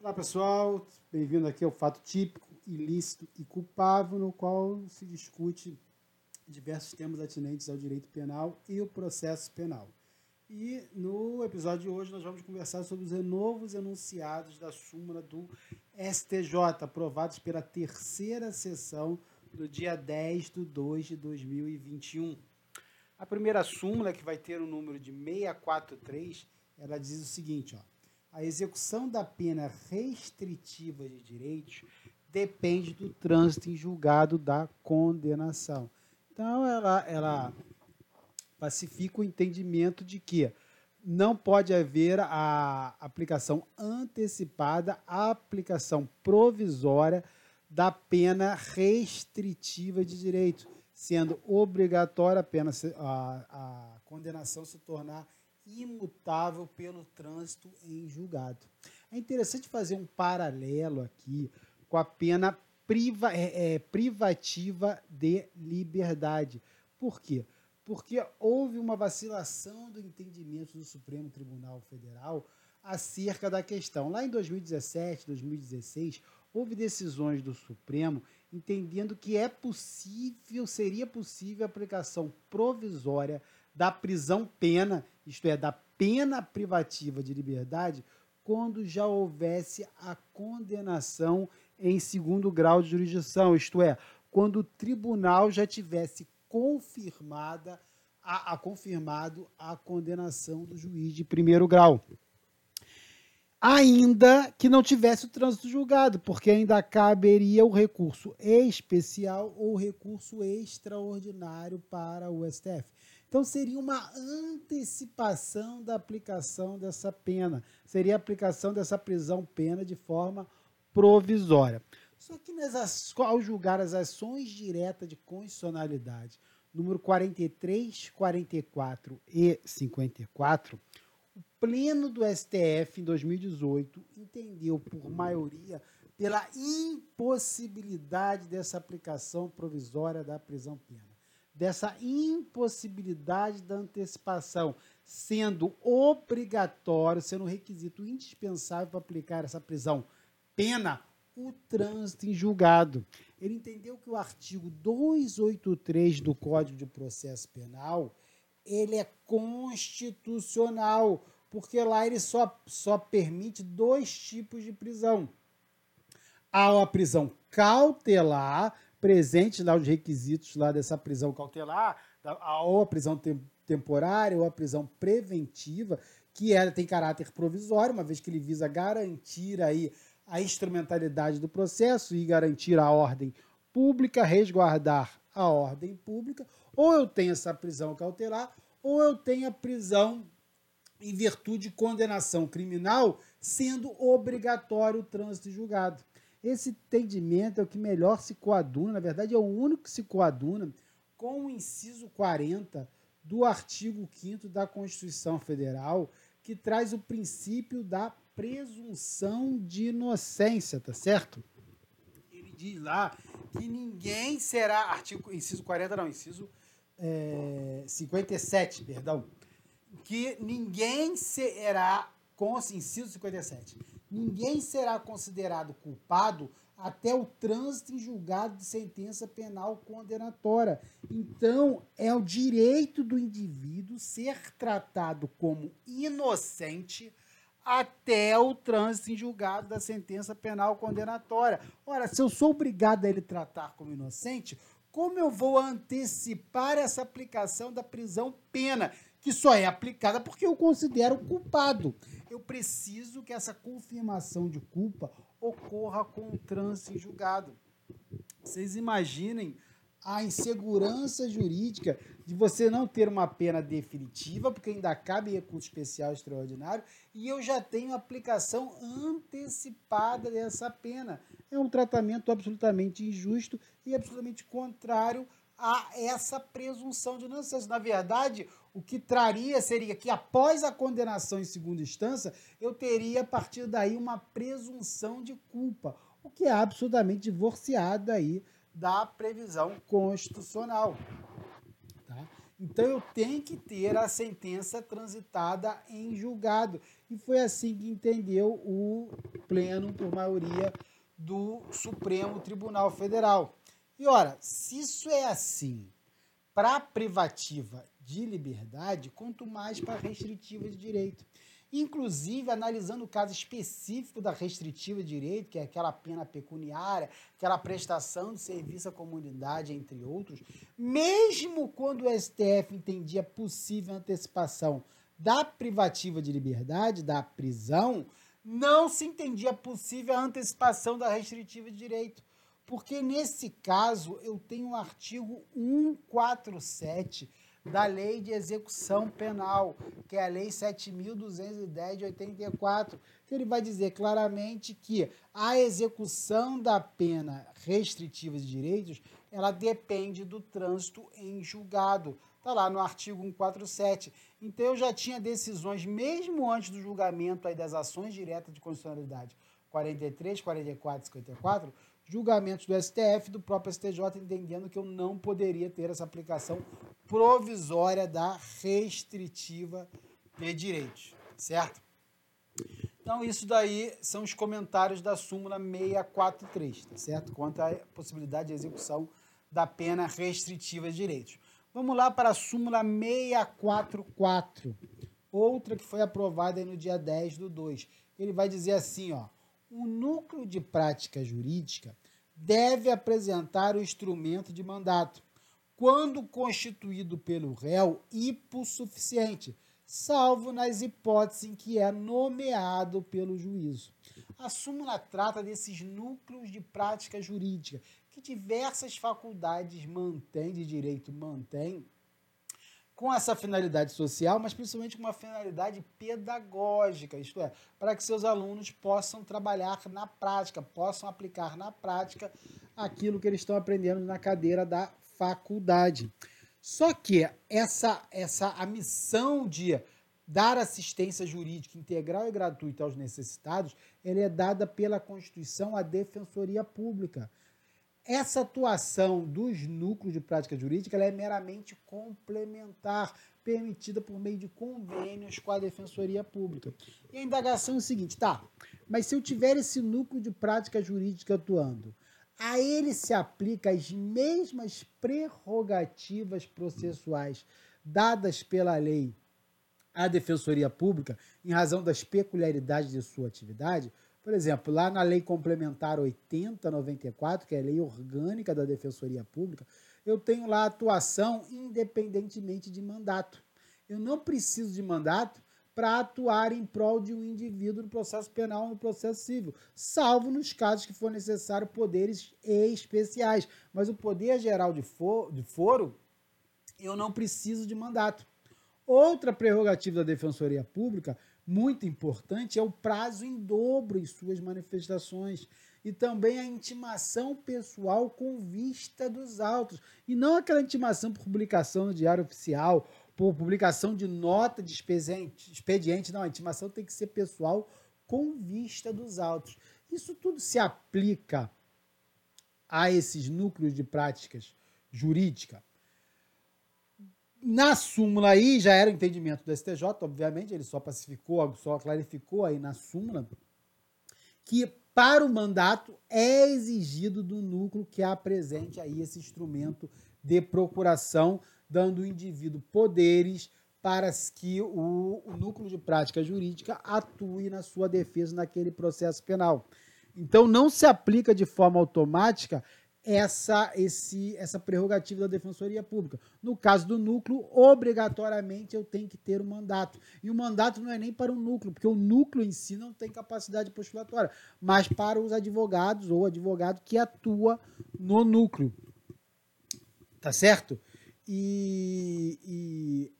Olá pessoal, bem-vindo aqui ao Fato Típico, Ilícito e Culpável, no qual se discute diversos temas atinentes ao direito penal e o processo penal. E no episódio de hoje nós vamos conversar sobre os novos enunciados da súmula do STJ, aprovados pela terceira sessão do dia 10 de 2 de 2021. A primeira súmula, que vai ter o número de 643, ela diz o seguinte, ó, a execução da pena restritiva de direitos depende do trânsito em julgado da condenação. Então, ela, ela pacifica o entendimento de que não pode haver a aplicação antecipada, a aplicação provisória da pena restritiva de direito, sendo obrigatória a, pena, a, a condenação se tornar imutável pelo trânsito em julgado. É interessante fazer um paralelo aqui com a pena priva, é, é, privativa de liberdade. Por quê? Porque houve uma vacilação do entendimento do Supremo Tribunal Federal acerca da questão. Lá em 2017, 2016, houve decisões do Supremo entendendo que é possível, seria possível a aplicação provisória da prisão pena, isto é, da pena privativa de liberdade, quando já houvesse a condenação em segundo grau de jurisdição, isto é, quando o tribunal já tivesse confirmada a, a confirmado a condenação do juiz de primeiro grau ainda que não tivesse o trânsito julgado, porque ainda caberia o recurso especial ou recurso extraordinário para o STF. Então seria uma antecipação da aplicação dessa pena, seria a aplicação dessa prisão pena de forma provisória. Só que nas, ao julgar as ações diretas de constitucionalidade, número 43, 44 e 54, o Pleno do STF, em 2018, entendeu por maioria pela impossibilidade dessa aplicação provisória da prisão pena, dessa impossibilidade da antecipação, sendo obrigatório, sendo um requisito indispensável para aplicar essa prisão pena, o trânsito em julgado. Ele entendeu que o artigo 283 do Código de Processo Penal ele é constitucional, porque lá ele só, só permite dois tipos de prisão. Há a prisão cautelar, presente lá os requisitos lá dessa prisão cautelar, ou a prisão temporária ou a prisão preventiva, que ela tem caráter provisório, uma vez que ele visa garantir aí a instrumentalidade do processo e garantir a ordem pública, resguardar a ordem pública, ou eu tenho essa prisão cautelar, ou eu tenho a prisão em virtude de condenação criminal, sendo obrigatório o trânsito julgado. Esse entendimento é o que melhor se coaduna, na verdade, é o único que se coaduna com o inciso 40 do artigo 5 da Constituição Federal, que traz o princípio da presunção de inocência, tá certo? Ele diz lá que ninguém será. Artigo, inciso 40, não, inciso é, 57, perdão. Que ninguém será. Inciso 57. Ninguém será considerado culpado até o trânsito em julgado de sentença penal condenatória. Então, é o direito do indivíduo ser tratado como inocente até o trânsito em julgado da sentença penal condenatória. Ora, se eu sou obrigado a ele tratar como inocente, como eu vou antecipar essa aplicação da prisão pena, que só é aplicada porque eu considero culpado? Eu preciso que essa confirmação de culpa ocorra com o trânsito em julgado. Vocês imaginem a insegurança jurídica de você não ter uma pena definitiva, porque ainda cabe recurso especial extraordinário, e eu já tenho aplicação antecipada dessa pena. É um tratamento absolutamente injusto e absolutamente contrário a essa presunção de inocência. Na verdade, o que traria seria que após a condenação em segunda instância, eu teria a partir daí uma presunção de culpa, o que é absolutamente divorciado aí da previsão constitucional. Tá? Então eu tenho que ter a sentença transitada em julgado. E foi assim que entendeu o pleno, por maioria, do Supremo Tribunal Federal. E ora, se isso é assim para privativa de liberdade, quanto mais para restritiva de direito. Inclusive, analisando o caso específico da restritiva de direito, que é aquela pena pecuniária, aquela prestação de serviço à comunidade, entre outros, mesmo quando o STF entendia possível antecipação da privativa de liberdade, da prisão, não se entendia possível a antecipação da restritiva de direito. Porque nesse caso eu tenho o artigo 147 da Lei de Execução Penal, que é a Lei 7.210 de 84, que ele vai dizer claramente que a execução da pena restritiva de direitos ela depende do trânsito em julgado. Está lá no artigo 147. Então eu já tinha decisões, mesmo antes do julgamento aí das ações diretas de constitucionalidade 43, 44 e 54, julgamentos do STF do próprio STJ entendendo que eu não poderia ter essa aplicação provisória da restritiva de direitos, certo? Então, isso daí são os comentários da súmula 643, tá certo? Quanto à possibilidade de execução da pena restritiva de direitos. Vamos lá para a súmula 644, outra que foi aprovada no dia 10 do 2. Ele vai dizer assim, ó, o núcleo de prática jurídica deve apresentar o instrumento de mandato, quando constituído pelo réu hipossuficiente, salvo nas hipóteses em que é nomeado pelo juízo. A súmula trata desses núcleos de prática jurídica que diversas faculdades mantêm de direito mantêm com essa finalidade social, mas principalmente com uma finalidade pedagógica, isto é, para que seus alunos possam trabalhar na prática, possam aplicar na prática aquilo que eles estão aprendendo na cadeira da faculdade. Só que essa, essa a missão de dar assistência jurídica integral e gratuita aos necessitados, ela é dada pela Constituição à Defensoria Pública essa atuação dos núcleos de prática jurídica é meramente complementar, permitida por meio de convênios com a Defensoria Pública. E a indagação é o seguinte, tá, mas se eu tiver esse núcleo de prática jurídica atuando, a ele se aplica as mesmas prerrogativas processuais dadas pela lei à Defensoria Pública em razão das peculiaridades de sua atividade? Por exemplo, lá na Lei Complementar 8094, que é a lei orgânica da Defensoria Pública, eu tenho lá atuação independentemente de mandato. Eu não preciso de mandato para atuar em prol de um indivíduo no processo penal ou no processo civil, salvo nos casos que for necessário poderes especiais. Mas o poder geral de, for, de foro, eu não preciso de mandato. Outra prerrogativa da Defensoria Pública muito importante é o prazo em dobro em suas manifestações e também a intimação pessoal com vista dos autos e não aquela intimação por publicação no Diário Oficial, por publicação de nota de expediente, não, a intimação tem que ser pessoal com vista dos autos. Isso tudo se aplica a esses núcleos de práticas jurídica na súmula aí, já era o entendimento do STJ, obviamente, ele só pacificou, só clarificou aí na súmula, que para o mandato é exigido do núcleo que apresente aí esse instrumento de procuração, dando ao indivíduo poderes para que o, o núcleo de prática jurídica atue na sua defesa naquele processo penal. Então, não se aplica de forma automática essa, esse, essa prerrogativa da Defensoria Pública. No caso do núcleo, obrigatoriamente eu tenho que ter um mandato. E o mandato não é nem para o núcleo, porque o núcleo em si não tem capacidade postulatória, mas para os advogados ou advogado que atua no núcleo. Tá certo? E, e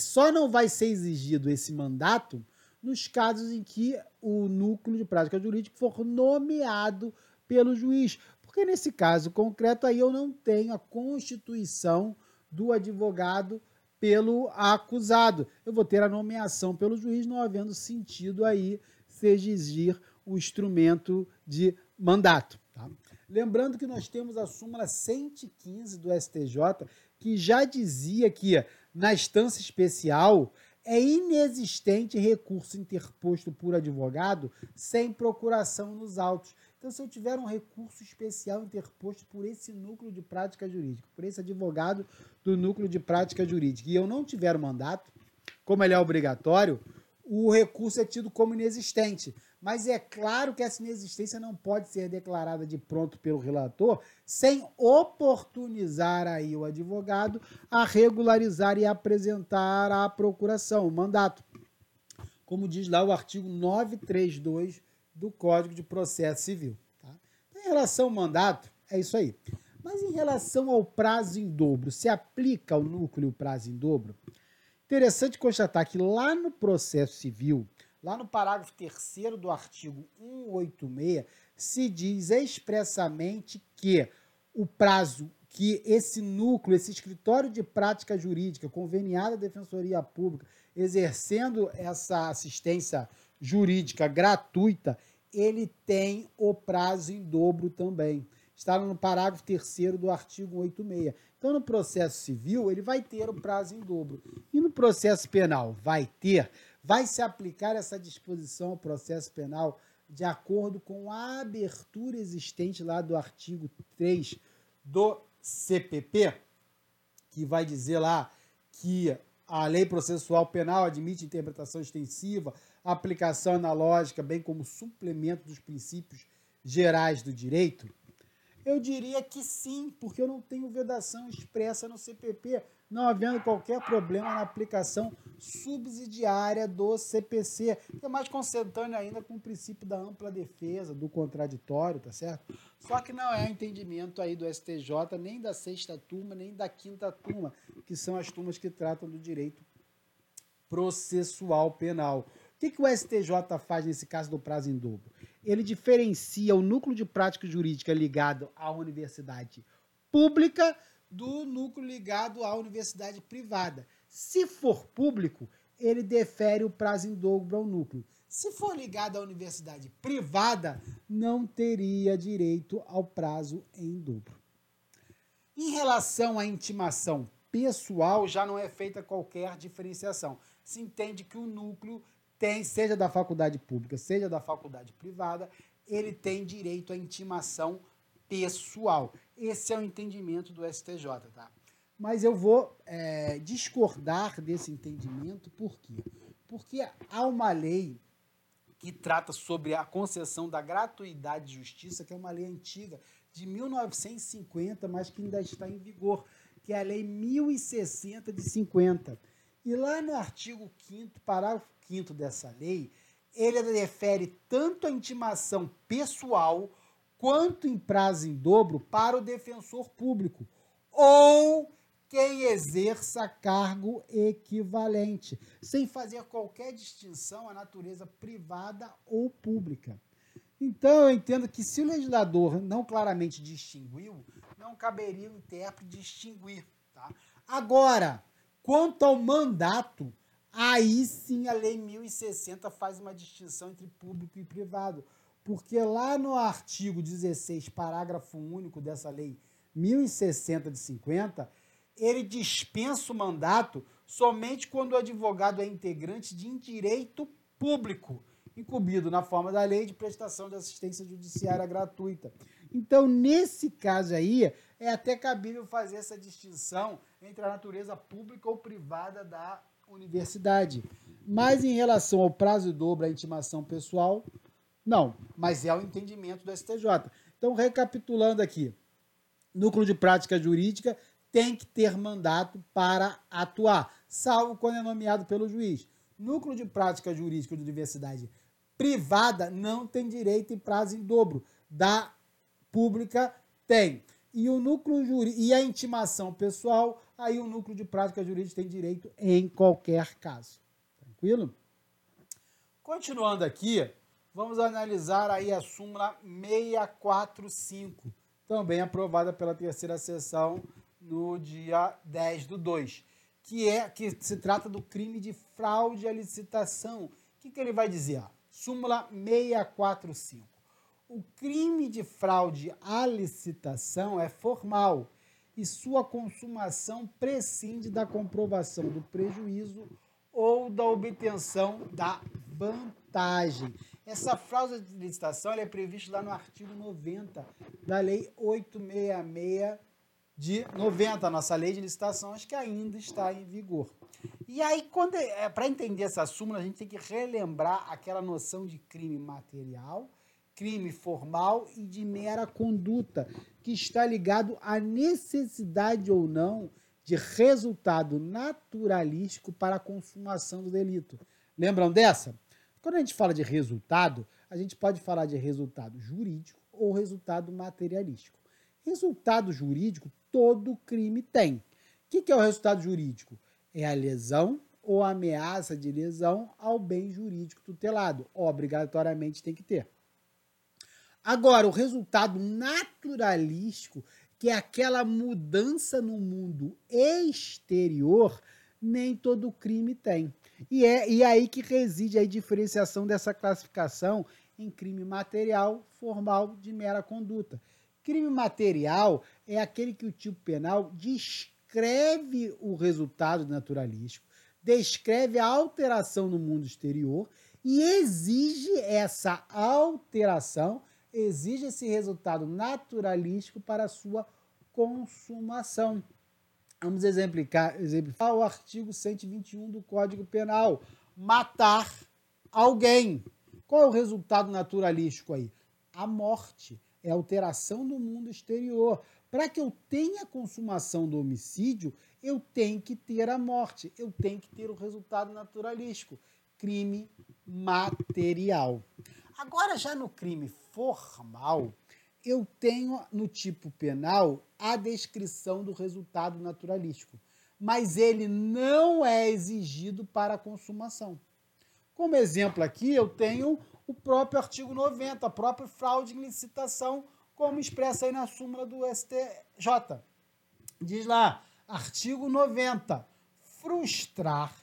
só não vai ser exigido esse mandato nos casos em que o núcleo de prática jurídica for nomeado pelo juiz, porque nesse caso concreto aí eu não tenho a constituição do advogado pelo acusado. Eu vou ter a nomeação pelo juiz, não havendo sentido aí se exigir o instrumento de mandato. Tá? Lembrando que nós temos a súmula 115 do STJ, que já dizia que na instância especial é inexistente recurso interposto por advogado sem procuração nos autos. Então, se eu tiver um recurso especial interposto por esse núcleo de prática jurídica, por esse advogado do núcleo de prática jurídica, e eu não tiver o mandato, como ele é obrigatório, o recurso é tido como inexistente. Mas é claro que essa inexistência não pode ser declarada de pronto pelo relator sem oportunizar aí o advogado a regularizar e apresentar à procuração o mandato. Como diz lá o artigo 932 do Código de Processo Civil. Tá? Então, em relação ao mandato, é isso aí. Mas em relação ao prazo em dobro, se aplica ao núcleo o prazo em dobro? Interessante constatar que lá no processo civil, lá no parágrafo 3 do artigo 186, se diz expressamente que o prazo que esse núcleo, esse escritório de prática jurídica conveniado à Defensoria Pública, exercendo essa assistência jurídica gratuita, ele tem o prazo em dobro também. Está no parágrafo 3 do artigo 86. Então, no processo civil, ele vai ter o prazo em dobro. E no processo penal, vai ter, vai se aplicar essa disposição ao processo penal de acordo com a abertura existente lá do artigo 3 do CPP, que vai dizer lá que a lei processual penal admite interpretação extensiva, aplicação analógica, bem como suplemento dos princípios gerais do direito? Eu diria que sim, porque eu não tenho vedação expressa no CPP, não havendo qualquer problema na aplicação subsidiária do CPC, que é mais consentâneo ainda com o princípio da ampla defesa, do contraditório, tá certo? Só que não é o entendimento aí do STJ, nem da sexta turma, nem da quinta turma, que são as turmas que tratam do direito processual penal que, que o STJ faz nesse caso do prazo em dobro? Ele diferencia o núcleo de prática jurídica ligado à universidade pública do núcleo ligado à universidade privada. Se for público, ele defere o prazo em dobro ao núcleo. Se for ligado à universidade privada, não teria direito ao prazo em dobro. Em relação à intimação pessoal, já não é feita qualquer diferenciação. Se entende que o núcleo tem, seja da faculdade pública, seja da faculdade privada, ele tem direito à intimação pessoal. Esse é o entendimento do STJ, tá? Mas eu vou é, discordar desse entendimento, por quê? Porque há uma lei que trata sobre a concessão da gratuidade de justiça, que é uma lei antiga, de 1950, mas que ainda está em vigor, que é a Lei 1060 de 50. E lá no artigo 5 parágrafo 5 dessa lei, ele refere tanto a intimação pessoal quanto em prazo em dobro para o defensor público ou quem exerça cargo equivalente, sem fazer qualquer distinção à natureza privada ou pública. Então, eu entendo que se o legislador não claramente distinguiu, não caberia o intérprete distinguir. Tá? Agora, quanto ao mandato, Aí sim a Lei 1060 faz uma distinção entre público e privado. Porque lá no artigo 16, parágrafo único dessa lei 1060 de 50, ele dispensa o mandato somente quando o advogado é integrante de direito público, incumbido na forma da lei de prestação de assistência judiciária gratuita. Então, nesse caso aí, é até cabível fazer essa distinção entre a natureza pública ou privada da universidade. Mas em relação ao prazo dobro à intimação pessoal, não. Mas é o entendimento do STJ. Então, recapitulando aqui: núcleo de prática jurídica tem que ter mandato para atuar, salvo quando é nomeado pelo juiz. Núcleo de prática jurídica de universidade privada não tem direito em prazo em dobro. Da pública tem. E o núcleo jurídico e a intimação pessoal aí o núcleo de prática jurídica tem direito em qualquer caso. Tranquilo? Continuando aqui, vamos analisar aí a súmula 645, também aprovada pela terceira sessão no dia 10 do 2, que é que se trata do crime de fraude à licitação. O que, que ele vai dizer? Súmula 645. O crime de fraude à licitação é formal e sua consumação prescinde da comprovação do prejuízo ou da obtenção da vantagem. Essa fraude de licitação é prevista lá no artigo 90 da Lei 866 de 90, a nossa lei de licitações, que ainda está em vigor. E aí, é, para entender essa súmula, a gente tem que relembrar aquela noção de crime material, crime formal e de mera conduta, que está ligado à necessidade ou não de resultado naturalístico para a consumação do delito. Lembram dessa? Quando a gente fala de resultado, a gente pode falar de resultado jurídico ou resultado materialístico. Resultado jurídico, todo crime tem. O que é o resultado jurídico? É a lesão ou ameaça de lesão ao bem jurídico tutelado. Obrigatoriamente tem que ter. Agora, o resultado naturalístico, que é aquela mudança no mundo exterior, nem todo crime tem. E é e é aí que reside a diferenciação dessa classificação em crime material, formal, de mera conduta. Crime material é aquele que o tipo penal descreve o resultado naturalístico, descreve a alteração no mundo exterior e exige essa alteração, exige esse resultado naturalístico para a sua consumação. Vamos exemplificar, exemplificar o artigo 121 do Código Penal. Matar alguém. Qual é o resultado naturalístico aí? A morte. É alteração do mundo exterior. Para que eu tenha consumação do homicídio, eu tenho que ter a morte. Eu tenho que ter o resultado naturalístico. Crime material. Agora, já no crime formal, eu tenho no tipo penal a descrição do resultado naturalístico, mas ele não é exigido para a consumação. Como exemplo aqui, eu tenho o próprio artigo 90, a própria fraude em licitação, como expressa aí na súmula do STJ. Diz lá, artigo 90, frustrar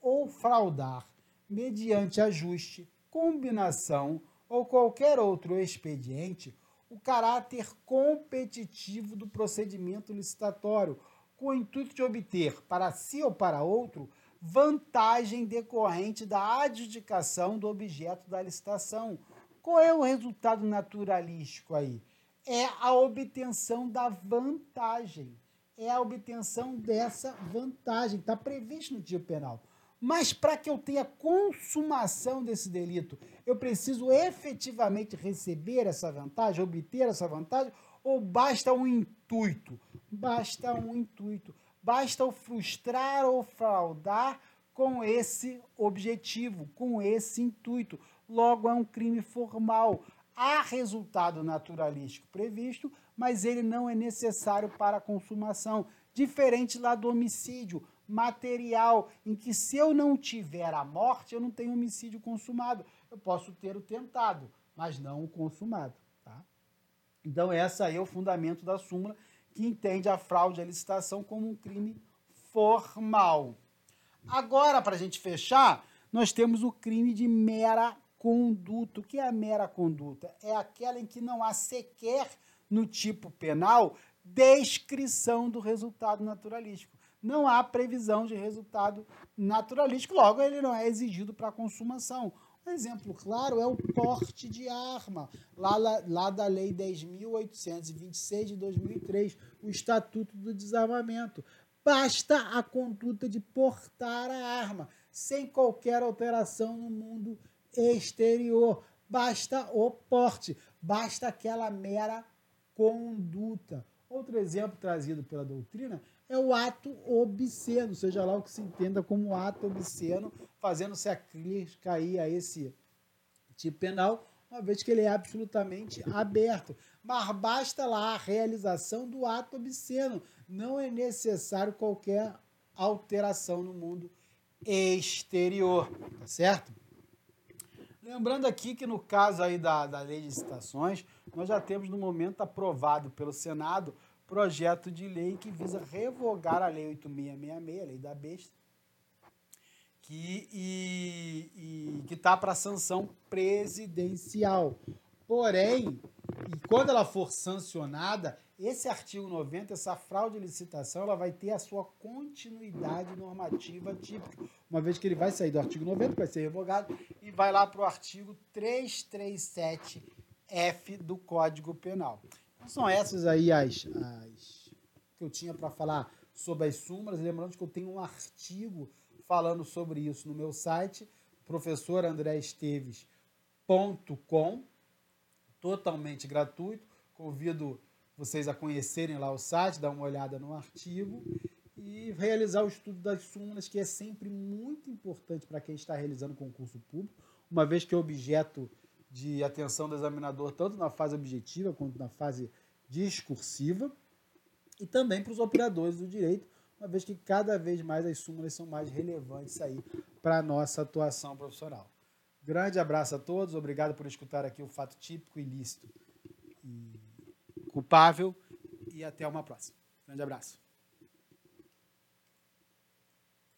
ou fraudar mediante ajuste, combinação ou qualquer outro expediente o caráter competitivo do procedimento licitatório, com o intuito de obter, para si ou para outro, vantagem decorrente da adjudicação do objeto da licitação. Qual é o resultado naturalístico aí? É a obtenção da vantagem. É a obtenção dessa vantagem. Está previsto no tipo penal. Mas para que eu tenha consumação desse delito, eu preciso efetivamente receber essa vantagem, obter essa vantagem, ou basta um intuito? Basta um intuito. Basta o frustrar ou fraudar com esse objetivo, com esse intuito. Logo, é um crime formal. Há resultado naturalístico previsto, mas ele não é necessário para a consumação. Diferente lá do homicídio material, em que se eu não tiver a morte, eu não tenho homicídio consumado. Eu posso ter o tentado, mas não o consumado. Tá? Então, esse aí é o fundamento da súmula, que entende a fraude à licitação como um crime formal. Agora, para a gente fechar, nós temos o crime de mera conduta. O que é a mera conduta? É aquela em que não há sequer no tipo penal descrição do resultado naturalístico não há previsão de resultado naturalístico, logo ele não é exigido para consumação. Um exemplo claro é o porte de arma, lá, lá, lá da Lei 10.826 de 2003, o Estatuto do Desarmamento. Basta a conduta de portar a arma, sem qualquer alteração no mundo exterior. Basta o porte, basta aquela mera conduta. Outro exemplo trazido pela doutrina é o ato obsceno, seja lá o que se entenda como ato obsceno, fazendo-se a crítica aí a esse tipo penal, uma vez que ele é absolutamente aberto. Mas basta lá a realização do ato obsceno, não é necessário qualquer alteração no mundo exterior, tá certo? Lembrando aqui que no caso aí da, da lei de citações, nós já temos no momento aprovado pelo Senado projeto de lei que visa revogar a Lei 8666, a lei da besta, que e, que está para sanção presidencial. Porém, E quando ela for sancionada, esse artigo 90, essa fraude de licitação, ela vai ter a sua continuidade normativa típica, uma vez que ele vai sair do artigo 90, vai ser revogado, e vai lá para o artigo 337F do Código Penal. Então, são essas aí as, as que eu tinha para falar sobre as súmulas. Lembrando que eu tenho um artigo falando sobre isso no meu site, professorandreesteves.com, totalmente gratuito. Convido vocês a conhecerem lá o site, dar uma olhada no artigo e realizar o estudo das súmulas, que é sempre muito importante para quem está realizando concurso público, uma vez que é objeto de atenção do examinador tanto na fase objetiva quanto na fase discursiva, e também para os operadores do direito, uma vez que cada vez mais as súmulas são mais relevantes aí para a nossa atuação profissional. Grande abraço a todos, obrigado por escutar aqui o fato típico ilícito. E culpável e até uma próxima. Grande abraço.